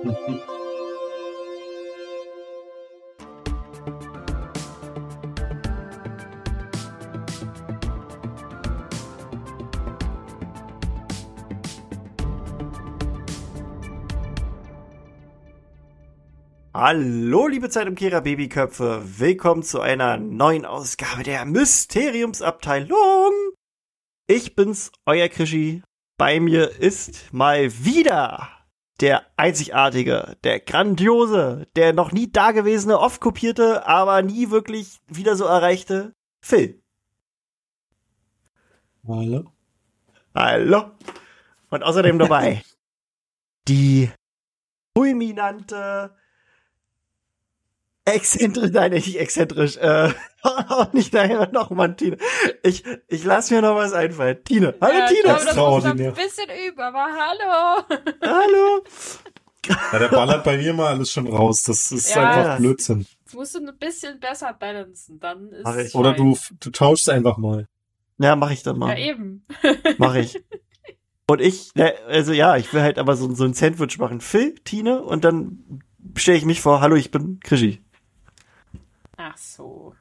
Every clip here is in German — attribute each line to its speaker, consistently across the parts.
Speaker 1: Hallo, liebe Zeit Zeitumkehrer Babyköpfe. Willkommen zu einer neuen Ausgabe der Mysteriumsabteilung. Ich bin's, euer Krischi. Bei mir ist mal wieder der einzigartige, der grandiose, der noch nie dagewesene, oft kopierte, aber nie wirklich wieder so erreichte Phil.
Speaker 2: Hallo.
Speaker 1: Hallo. Und außerdem dabei die fulminante, exzentrisch, nein, nicht exzentrisch, äh, auch nicht daher noch mal Tine. Ich, ich lass mir noch was einfallen. Tine. Hallo
Speaker 3: ja,
Speaker 1: Tine.
Speaker 3: Ich glaube, das noch ein bisschen üben, aber hallo.
Speaker 1: Hallo.
Speaker 2: Ja, der ballert bei mir mal alles schon raus. Das ist
Speaker 3: Ja.
Speaker 2: einfach Blödsinn.
Speaker 3: Das musst du ein bisschen besser balancen, dann ist
Speaker 1: Mach ich.
Speaker 3: es
Speaker 2: Oder du, du tauschst einfach mal.
Speaker 1: Ja, mach ich dann
Speaker 3: Ja,
Speaker 1: mal.
Speaker 3: eben.
Speaker 1: Mach ich. Und ich, also ja, ich will halt aber so, so ein Sandwich machen. Phil, Tine und dann stelle ich mich vor, hallo, ich bin Krischi.
Speaker 3: Ach so.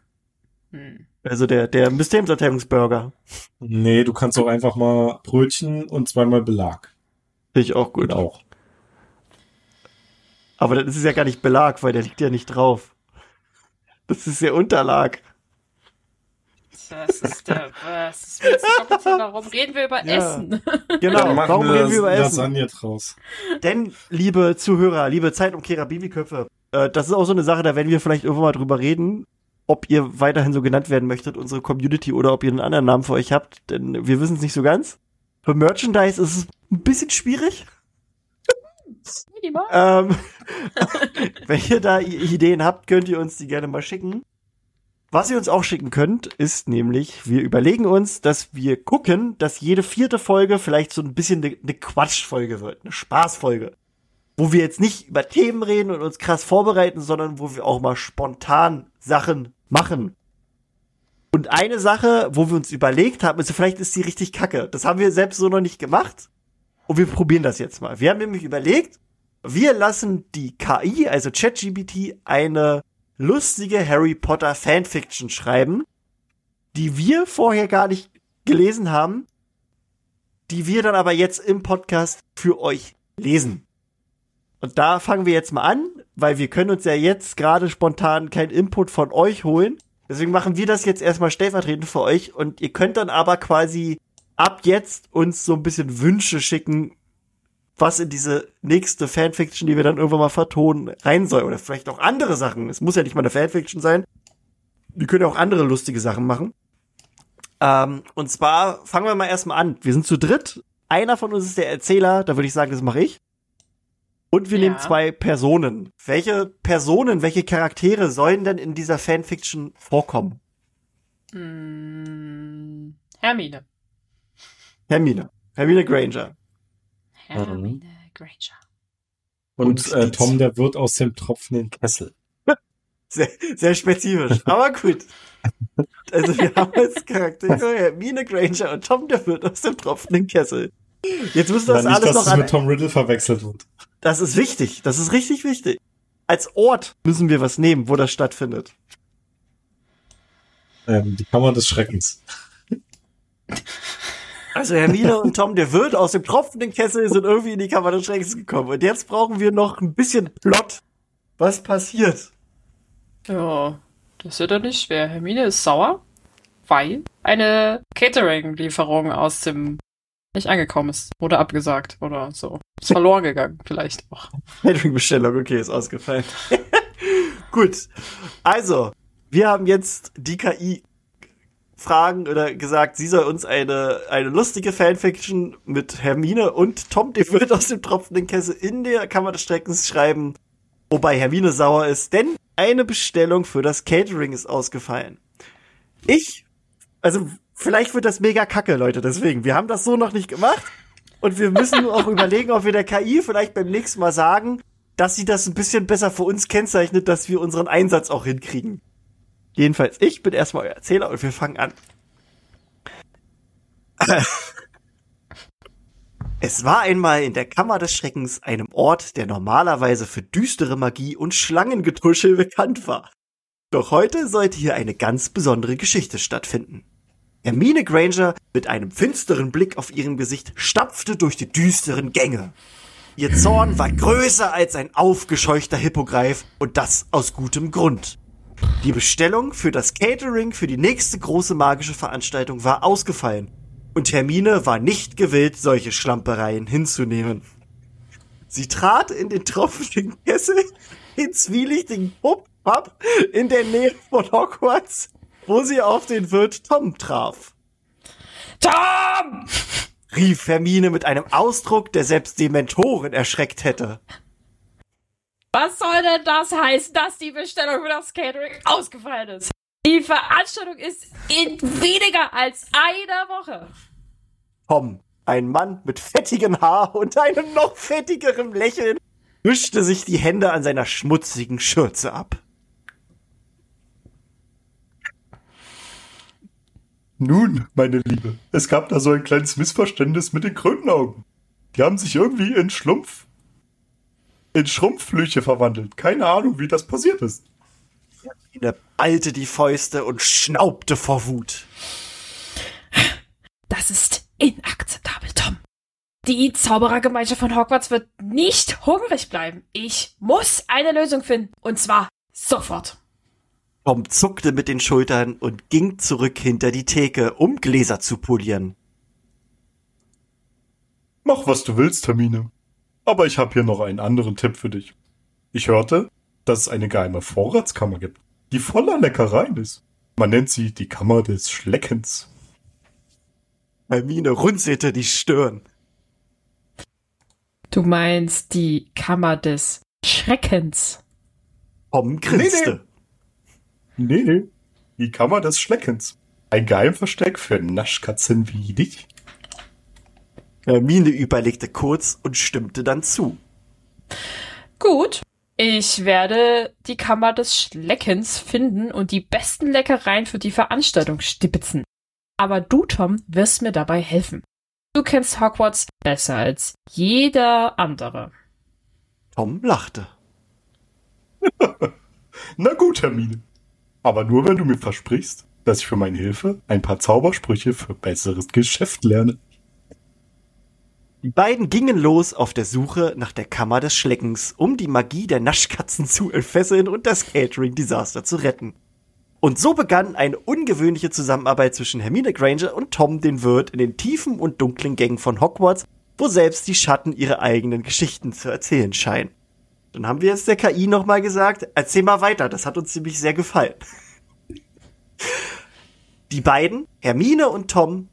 Speaker 3: Hm.
Speaker 1: Also der, der Mysteriumsabteilungsburger.
Speaker 2: Nee, du kannst auch einfach mal Brötchen und zweimal Belag.
Speaker 1: Finde ich auch gut.
Speaker 2: Gut auch.
Speaker 1: Aber das ist ja gar nicht Belag, weil der liegt ja nicht drauf. Das ist ja Unterlag.
Speaker 3: Das ist der, ist kompliziert. Warum reden wir über
Speaker 1: Ja.
Speaker 3: Essen?
Speaker 1: Genau. Warum reden wir über Essen?
Speaker 2: Draus.
Speaker 1: Denn, liebe Zuhörer, liebe Zeitumkehrer, Babyköpfe, äh, das ist auch so eine Sache, da werden wir vielleicht irgendwann mal drüber reden, ob ihr weiterhin so genannt werden möchtet, unsere Community, oder ob ihr einen anderen Namen für euch habt, denn wir wissen es nicht so ganz. Für Merchandise ist es ein bisschen schwierig. Ähm, wenn ihr da Ideen habt, könnt ihr uns die gerne mal schicken. Was ihr uns auch schicken könnt, ist nämlich, wir überlegen uns, dass wir gucken, dass jede vierte Folge vielleicht so ein bisschen eine ne Quatschfolge wird, eine Spaßfolge. Wo wir jetzt nicht über Themen reden und uns krass vorbereiten, sondern wo wir auch mal spontan Sachen machen. Und eine Sache, wo wir uns überlegt haben, ist, vielleicht ist die richtig kacke. Das haben wir selbst so noch nicht gemacht. Und wir probieren das jetzt mal. Wir haben nämlich überlegt, wir lassen die KI, also ChatGPT, eine lustige Harry Potter Fanfiction schreiben, die wir vorher gar nicht gelesen haben, die wir dann aber jetzt im Podcast für euch lesen. Und da fangen wir jetzt mal an, weil wir können uns ja jetzt gerade spontan keinen Input von euch holen. Deswegen machen wir das jetzt erstmal stellvertretend für euch und ihr könnt dann aber quasi ab jetzt uns so ein bisschen Wünsche schicken, was in diese nächste Fanfiction, die wir dann irgendwann mal vertonen, rein soll. Oder vielleicht auch andere Sachen. Es muss ja nicht mal eine Fanfiction sein. Wir können ja auch andere lustige Sachen machen. Ähm, und zwar fangen wir mal erstmal an. Wir sind zu dritt. Einer von uns ist der Erzähler, da würde ich sagen, das mache ich. Und wir
Speaker 3: Ja.
Speaker 1: nehmen zwei Personen. Welche Personen, welche Charaktere sollen denn in dieser Fanfiction vorkommen?
Speaker 3: Hm. Hermine.
Speaker 1: Hermine. Hermine Granger.
Speaker 3: Hermine Granger.
Speaker 2: Und,
Speaker 1: Und
Speaker 2: äh, Tom, der wird aus dem tropfenden Kessel.
Speaker 1: Sehr, sehr spezifisch, aber gut. Also wir haben als Charaktere Hermine Granger und Tom der Wirt aus dem tropfenden Kessel. Jetzt müssen wir das
Speaker 2: nicht,
Speaker 1: alles
Speaker 2: dass
Speaker 1: noch
Speaker 2: es
Speaker 1: an.
Speaker 2: mit Tom Riddle verwechselt wird.
Speaker 1: Das ist wichtig, das ist richtig wichtig. Als Ort müssen wir was nehmen, wo das stattfindet.
Speaker 2: Ähm, die Kammer des Schreckens.
Speaker 1: Also Hermine und Tom der Wirt aus dem tropfenden Kessel sind irgendwie in die Kammer des Schreckens gekommen. Und jetzt brauchen wir noch ein bisschen Plot. Was passiert?
Speaker 3: Ja, das wird doch nicht schwer. Hermine ist sauer, weil eine Catering-Lieferung aus dem nicht angekommen ist. Oder abgesagt oder so. Ist verloren gegangen, vielleicht auch.
Speaker 1: Catering-Bestellung, okay, ist ausgefallen. Gut. Also, wir haben jetzt die KI fragen oder gesagt, sie soll uns eine, eine lustige Fanfiction mit Hermine und Tom, der wird aus dem tropfenden Kessel in der Kammer des Streckens schreiben, wobei Hermine sauer ist, denn eine Bestellung für das Catering ist ausgefallen. Ich, also vielleicht wird das mega kacke, Leute, deswegen, wir haben das so noch nicht gemacht und wir müssen auch überlegen, ob wir der KI vielleicht beim nächsten Mal sagen, dass sie das ein bisschen besser für uns kennzeichnet, dass wir unseren Einsatz auch hinkriegen. Jedenfalls, ich bin erstmal euer Erzähler und wir fangen an. Es war einmal in der Kammer des Schreckens, einem Ort, der normalerweise für düstere Magie und Schlangengetuschel bekannt war. Doch heute sollte hier eine ganz besondere Geschichte stattfinden. Hermine Granger mit einem finsteren Blick auf ihrem Gesicht stapfte durch die düsteren Gänge. Ihr Zorn war größer als ein aufgescheuchter Hippogreif und das aus gutem Grund. Die Bestellung für das Catering für die nächste große magische Veranstaltung war ausgefallen und Hermine war nicht gewillt, solche Schlampereien hinzunehmen. Sie trat in den tropfenden Kessel, den zwielichtigen Pub in der Nähe von Hogwarts, wo sie auf den Wirt Tom traf.
Speaker 3: Tom!
Speaker 1: rief Hermine mit einem Ausdruck, der selbst Dementoren erschreckt hätte.
Speaker 3: Was soll denn das heißen, dass die Bestellung für das Catering ausgefallen ist? Die Veranstaltung ist in weniger als einer Woche.
Speaker 1: Tom, ein Mann mit fettigem Haar und einem noch fettigeren Lächeln, wischte sich die Hände an seiner schmutzigen Schürze ab.
Speaker 2: Nun, meine Liebe, es gab da so ein kleines Missverständnis mit den Krötenaugen. Die haben sich irgendwie in Schlumpf, in Schrumpfflüche verwandelt. Keine Ahnung, wie das passiert ist.
Speaker 1: Er ballte die Fäuste und schnaubte vor Wut.
Speaker 3: Das ist inakzeptabel, Tom. Die Zauberergemeinschaft von Hogwarts wird nicht hungrig bleiben. Ich muss eine Lösung finden. Und zwar sofort.
Speaker 1: Tom zuckte mit den Schultern und ging zurück hinter die Theke, um Gläser zu polieren.
Speaker 2: Mach, was du willst, Hermine. Aber ich habe hier noch einen anderen Tipp für dich. Ich hörte, dass es eine geheime Vorratskammer gibt, die voller Leckereien ist. Man nennt sie die Kammer des Schleckens.
Speaker 1: Hermine runzelte die Stirn.
Speaker 3: Du meinst die Kammer des Schreckens.
Speaker 1: Tom grinste.
Speaker 2: Nee, nee. Die Kammer des Schleckens. Ein Geheimversteck für Naschkatzen wie dich.
Speaker 1: Hermine überlegte kurz und stimmte dann zu.
Speaker 3: Gut. Ich werde die Kammer des Schleckens finden und die besten Leckereien für die Veranstaltung stibitzen. Aber du, Tom, wirst mir dabei helfen. Du kennst Hogwarts besser als jeder andere.
Speaker 1: Tom lachte.
Speaker 2: Na gut, Hermine. Aber nur, wenn du mir versprichst, dass ich für meine Hilfe ein paar Zaubersprüche für besseres Geschäft lerne.
Speaker 1: Die beiden gingen los auf der Suche nach der Kammer des Schleckens, um die Magie der Naschkatzen zu entfesseln und das Catering-Desaster zu retten. Und so begann eine ungewöhnliche Zusammenarbeit zwischen Hermine Granger und Tom den Wirt in den tiefen und dunklen Gängen von Hogwarts, wo selbst die Schatten ihre eigenen Geschichten zu erzählen scheinen. Dann haben wir jetzt der KI nochmal gesagt, erzähl mal weiter, das hat uns ziemlich sehr gefallen. Die beiden, Hermine und Tom,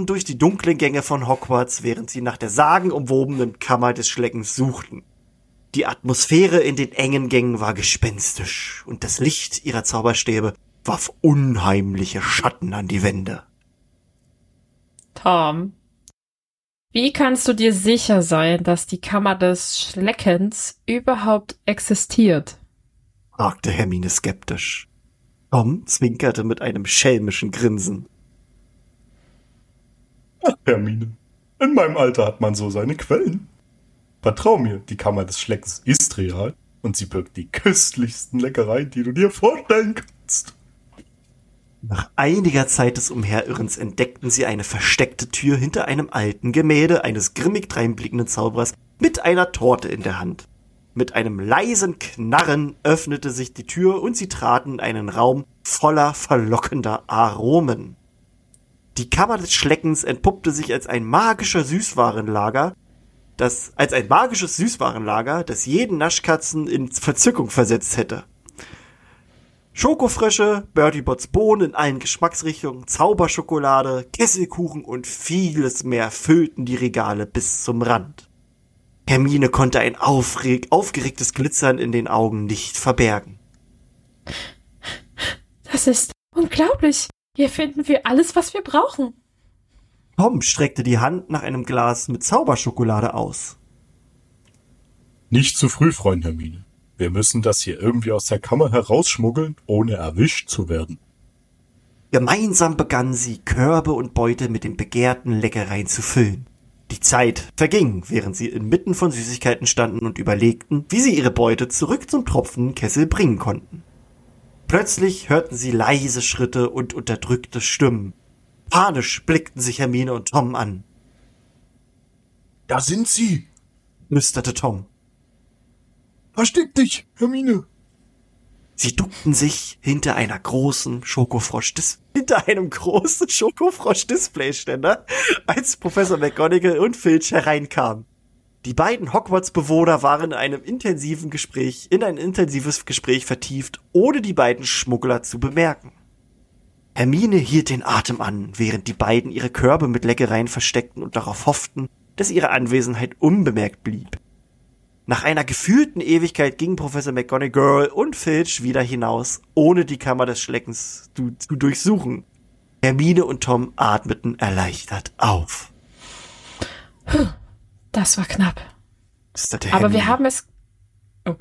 Speaker 1: tappten durch die dunklen Gänge von Hogwarts, während sie nach der sagenumwobenen Kammer des Schleckens suchten. Die Atmosphäre in den engen Gängen war gespenstisch und das Licht ihrer Zauberstäbe warf unheimliche Schatten an die Wände.
Speaker 3: Tom, wie kannst du dir sicher sein, dass die Kammer des Schleckens überhaupt existiert?
Speaker 1: fragte Hermine skeptisch. Tom zwinkerte mit einem schelmischen Grinsen.
Speaker 2: Ach, Hermine, in meinem Alter hat man so seine Quellen. Vertrau mir, die Kammer des Schleckens ist real und sie birgt die köstlichsten Leckereien, die du dir vorstellen kannst.
Speaker 1: Nach einiger Zeit des Umherirrens entdeckten sie eine versteckte Tür hinter einem alten Gemälde eines grimmig dreinblickenden Zauberers mit einer Torte in der Hand. Mit einem leisen Knarren öffnete sich die Tür und sie traten in einen Raum voller verlockender Aromen. Die Kammer des Schleckens entpuppte sich als ein magischer Süßwarenlager, das als ein magisches Süßwarenlager, das jeden Naschkatzen in Verzückung versetzt hätte. Schokofrösche, Bertie Bots Bohnen in allen Geschmacksrichtungen, Zauberschokolade, Kesselkuchen und vieles mehr füllten die Regale bis zum Rand. Hermine konnte ein aufgeregtes Glitzern in den Augen nicht verbergen.
Speaker 3: Das ist unglaublich. Hier finden wir alles, was wir brauchen.
Speaker 1: Tom streckte die Hand nach einem Glas mit Zauberschokolade aus.
Speaker 2: Nicht zu früh, Freund Hermine. Wir müssen das hier irgendwie aus der Kammer herausschmuggeln, ohne erwischt zu werden.
Speaker 1: Gemeinsam begannen sie, Körbe und Beute mit den begehrten Leckereien zu füllen. Die Zeit verging, während sie inmitten von Süßigkeiten standen und überlegten, wie sie ihre Beute zurück zum tropfenden Kessel bringen konnten. Plötzlich hörten sie leise Schritte und unterdrückte Stimmen. Panisch blickten sich Hermine und Tom an.
Speaker 2: Da sind sie!
Speaker 1: flüsterte Tom.
Speaker 2: Versteck dich, Hermine!
Speaker 1: Sie duckten sich hinter einer großen Schokofrosch hinter einem großen Schokofrosch-Displayständer, als Professor McGonagall und Filch hereinkamen. Die beiden Hogwarts-Bewohner waren in einem intensiven Gespräch, in ein intensives Gespräch vertieft, ohne die beiden Schmuggler zu bemerken. Hermine hielt den Atem an, während die beiden ihre Körbe mit Leckereien versteckten und darauf hofften, dass ihre Anwesenheit unbemerkt blieb. Nach einer gefühlten Ewigkeit gingen Professor McGonagall und Filch wieder hinaus, ohne die Kammer des Schleckens zu, zu durchsuchen. Hermine und Tom atmeten erleichtert auf.
Speaker 3: Das war knapp. Aber wir haben es. Oh.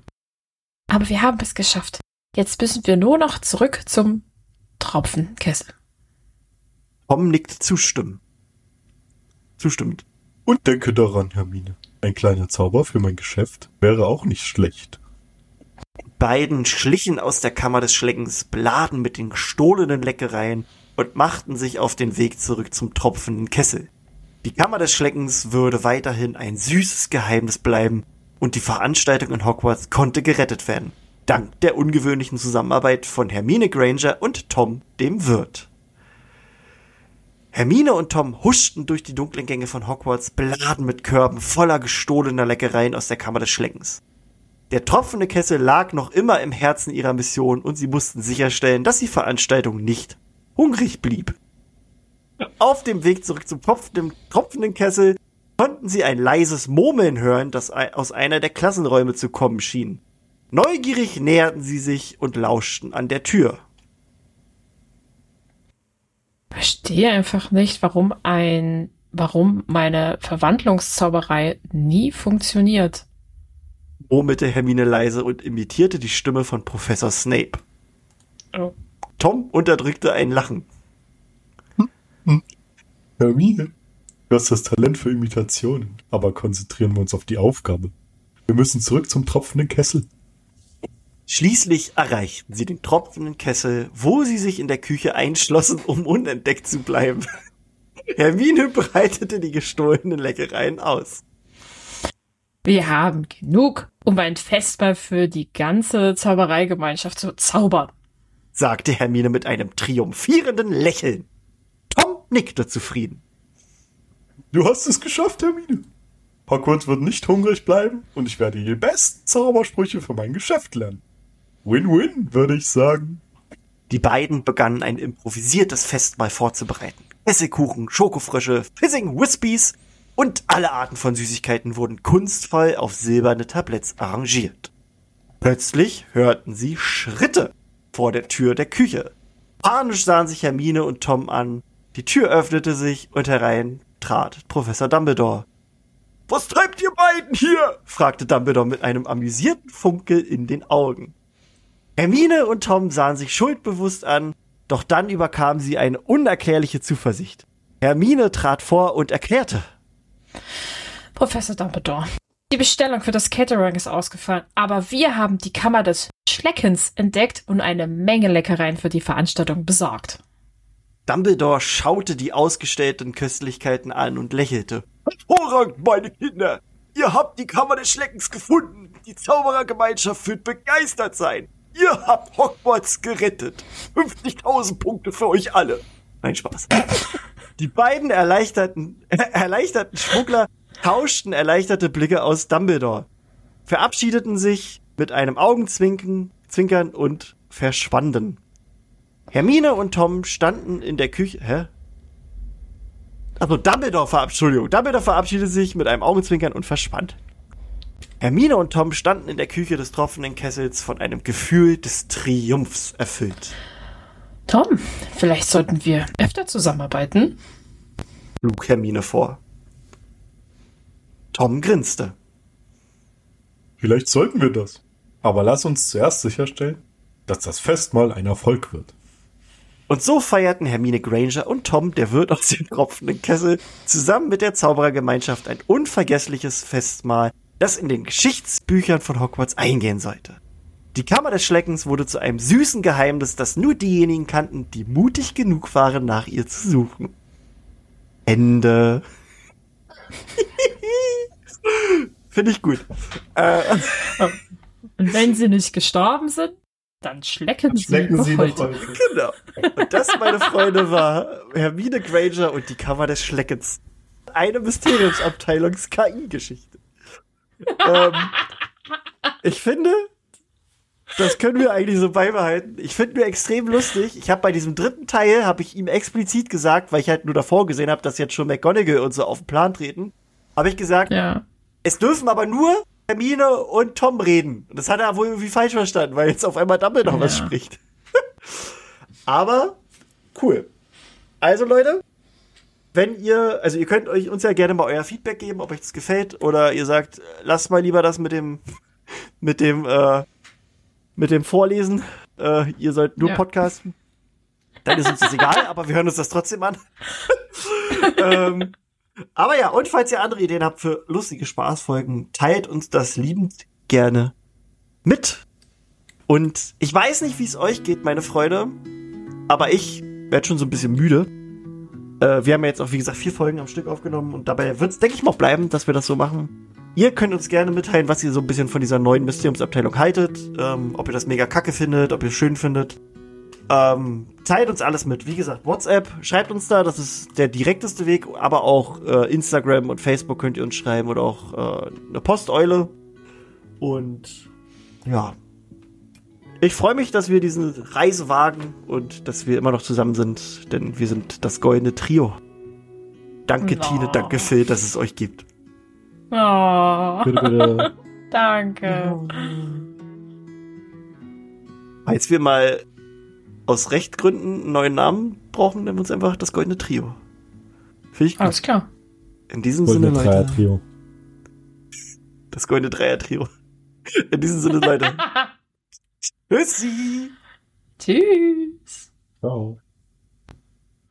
Speaker 3: Aber wir haben es geschafft. Jetzt müssen wir nur noch zurück zum Tropfenkessel.
Speaker 1: Tom nickt zustimmen. Zustimmend.
Speaker 2: Und denke daran, Hermine. Ein kleiner Zauber für mein Geschäft wäre auch nicht schlecht.
Speaker 1: Beiden schlichen aus der Kammer des Schleckens, beladen mit den gestohlenen Leckereien und machten sich auf den Weg zurück zum tropfenden Kessel. Die Kammer des Schleckens würde weiterhin ein süßes Geheimnis bleiben und die Veranstaltung in Hogwarts konnte gerettet werden, dank der ungewöhnlichen Zusammenarbeit von Hermine Granger und Tom, dem Wirt. Hermine und Tom huschten durch die dunklen Gänge von Hogwarts, beladen mit Körben voller gestohlener Leckereien aus der Kammer des Schleckens. Der tropfende Kessel lag noch immer im Herzen ihrer Mission und sie mussten sicherstellen, dass die Veranstaltung nicht hungrig blieb. Auf dem Weg zurück zum tropfenden, tropfenden Kessel konnten sie ein leises Murmeln hören, das aus einer der Klassenräume zu kommen schien. Neugierig näherten sie sich und lauschten an der Tür
Speaker 3: verstehe einfach nicht, warum ein, warum meine Verwandlungszauberei nie funktioniert.
Speaker 1: Murmelte Hermine leise und imitierte die Stimme von Professor Snape. Oh. Tom unterdrückte ein Lachen.
Speaker 2: Hermine, du hast das Talent für Imitationen, aber konzentrieren wir uns auf die Aufgabe. Wir müssen zurück zum tropfenden Kessel.
Speaker 1: Schließlich erreichten sie den tropfenden Kessel, wo sie sich in der Küche einschlossen, um unentdeckt zu bleiben. Hermine breitete die gestohlenen Leckereien aus.
Speaker 3: Wir haben genug, um ein Festmahl für die ganze Zaubereigemeinschaft zu zaubern,
Speaker 1: sagte Hermine mit einem triumphierenden Lächeln. Nickte zufrieden.
Speaker 2: Du hast es geschafft, Hermine. Hogwarts wird nicht hungrig bleiben und ich werde die besten Zaubersprüche für mein Geschäft lernen. Win-win, würde ich sagen.
Speaker 1: Die beiden begannen ein improvisiertes Festmahl vorzubereiten. Essigkuchen, Schokofrösche, Fizzing Wispies und alle Arten von Süßigkeiten wurden kunstvoll auf silberne Tabletts arrangiert. Plötzlich hörten sie Schritte vor der Tür der Küche. Panisch sahen sich Hermine und Tom an. Die Tür öffnete sich und herein trat Professor Dumbledore. Was treibt ihr beiden hier? fragte Dumbledore mit einem amüsierten Funkel in den Augen. Hermine und Tom sahen sich schuldbewusst an, doch dann überkam sie eine unerklärliche Zuversicht. Hermine trat vor und erklärte.
Speaker 3: Professor Dumbledore, die Bestellung für das Catering ist ausgefallen, aber wir haben die Kammer des Schleckens entdeckt und eine Menge Leckereien für die Veranstaltung besorgt.
Speaker 1: Dumbledore schaute die ausgestellten Köstlichkeiten an und lächelte. Hervorragend, meine Kinder! Ihr habt die Kammer des Schleckens gefunden! Die Zauberergemeinschaft wird begeistert sein! Ihr habt Hogwarts gerettet. 50.000 Punkte für euch alle. Nein, Spaß. Die beiden erleichterten, äh, erleichterten Schmuggler tauschten erleichterte Blicke aus Dumbledore, verabschiedeten sich mit einem Augenzwinken, Zwinkern und verschwanden. Hermine und Tom standen in der Küche. Hä? Also Dumbledore verabschiedet, Dumbledore verabschiedete sich mit einem Augenzwinkern und verschwand. Hermine und Tom standen in der Küche des tropfenden Kessels von einem Gefühl des Triumphs erfüllt.
Speaker 3: Tom, vielleicht sollten wir öfter zusammenarbeiten?
Speaker 1: schlug Hermine vor. Tom grinste.
Speaker 2: Vielleicht sollten wir das. Aber lass uns zuerst sicherstellen, dass das Festmahl ein Erfolg wird.
Speaker 1: Und so feierten Hermine Granger und Tom, der Wirt aus dem tropfenden Kessel, zusammen mit der Zauberergemeinschaft ein unvergessliches Festmahl, das in den Geschichtsbüchern von Hogwarts eingehen sollte. Die Kammer des Schleckens wurde zu einem süßen Geheimnis, das nur diejenigen kannten, die mutig genug waren, nach ihr zu suchen. Ende. Finde ich gut. Äh,
Speaker 3: Und wenn sie nicht gestorben sind, dann schlecken,
Speaker 2: Schlecken
Speaker 3: sie,
Speaker 2: Sie
Speaker 3: noch
Speaker 2: noch heute.
Speaker 1: genau. Und das, meine Freunde, war Hermine Granger und die Kammer des Schleckens. Eine Mysteriumsabteilungs-KI-Geschichte. ähm, ich finde, das können wir eigentlich so beibehalten. Ich finde nur extrem lustig. Ich habe bei diesem dritten Teil, habe ich ihm explizit gesagt, weil ich halt nur davor gesehen habe, dass jetzt schon McGonagall und so auf den Plan treten, habe ich gesagt,
Speaker 3: Ja.
Speaker 1: es dürfen aber nur Hermine und Tom reden. Und das hat er wohl irgendwie falsch verstanden, weil jetzt auf einmal Dumbledore noch was
Speaker 3: Ja.
Speaker 1: spricht. aber cool. Also Leute, wenn ihr, also ihr könnt euch uns ja gerne mal euer Feedback geben, ob euch das gefällt oder ihr sagt, lasst mal lieber das mit dem mit dem äh, mit dem Vorlesen. Äh, ihr sollt nur
Speaker 3: Ja.
Speaker 1: podcasten. Dann ist uns das egal, aber wir hören uns das trotzdem an. ähm, aber ja, und falls ihr andere Ideen habt für lustige Spaßfolgen, teilt uns das liebend gerne mit. Und ich weiß nicht, wie es euch geht, meine Freunde, aber ich werde schon so ein bisschen müde. Äh, wir haben ja jetzt auch, wie gesagt, vier Folgen am Stück aufgenommen und dabei wird es, denke ich, mal bleiben, dass wir das so machen. Ihr könnt uns gerne mitteilen, was ihr so ein bisschen von dieser neuen Mysteriumsabteilung haltet, ähm, ob ihr das mega kacke findet, ob ihr es schön findet. Ähm, teilt uns alles mit. Wie gesagt, WhatsApp, schreibt uns da, das ist der direkteste Weg, aber auch äh, Instagram und Facebook könnt ihr uns schreiben oder auch äh, eine Posteule. Und ja. Ich freue mich, dass wir diese Reise wagen und dass wir immer noch zusammen sind, denn wir sind das goldene Trio. Danke,
Speaker 3: Oh.
Speaker 1: Tine, danke, Phil, dass es euch gibt.
Speaker 3: Oh,
Speaker 2: Bitte, bitte.
Speaker 3: danke.
Speaker 1: Falls wir mal aus Rechtgründen einen neuen Namen brauchen, nennen wir uns einfach das goldene Trio. Finde ich gut.
Speaker 3: Alles klar.
Speaker 1: In diesem Sinne,
Speaker 2: Goldene
Speaker 1: Leute.
Speaker 2: Dreier-Trio.
Speaker 1: Das goldene Dreier-Trio. In diesem Sinne, Leute. Tschüssi!
Speaker 3: Tschüss.
Speaker 2: Ciao.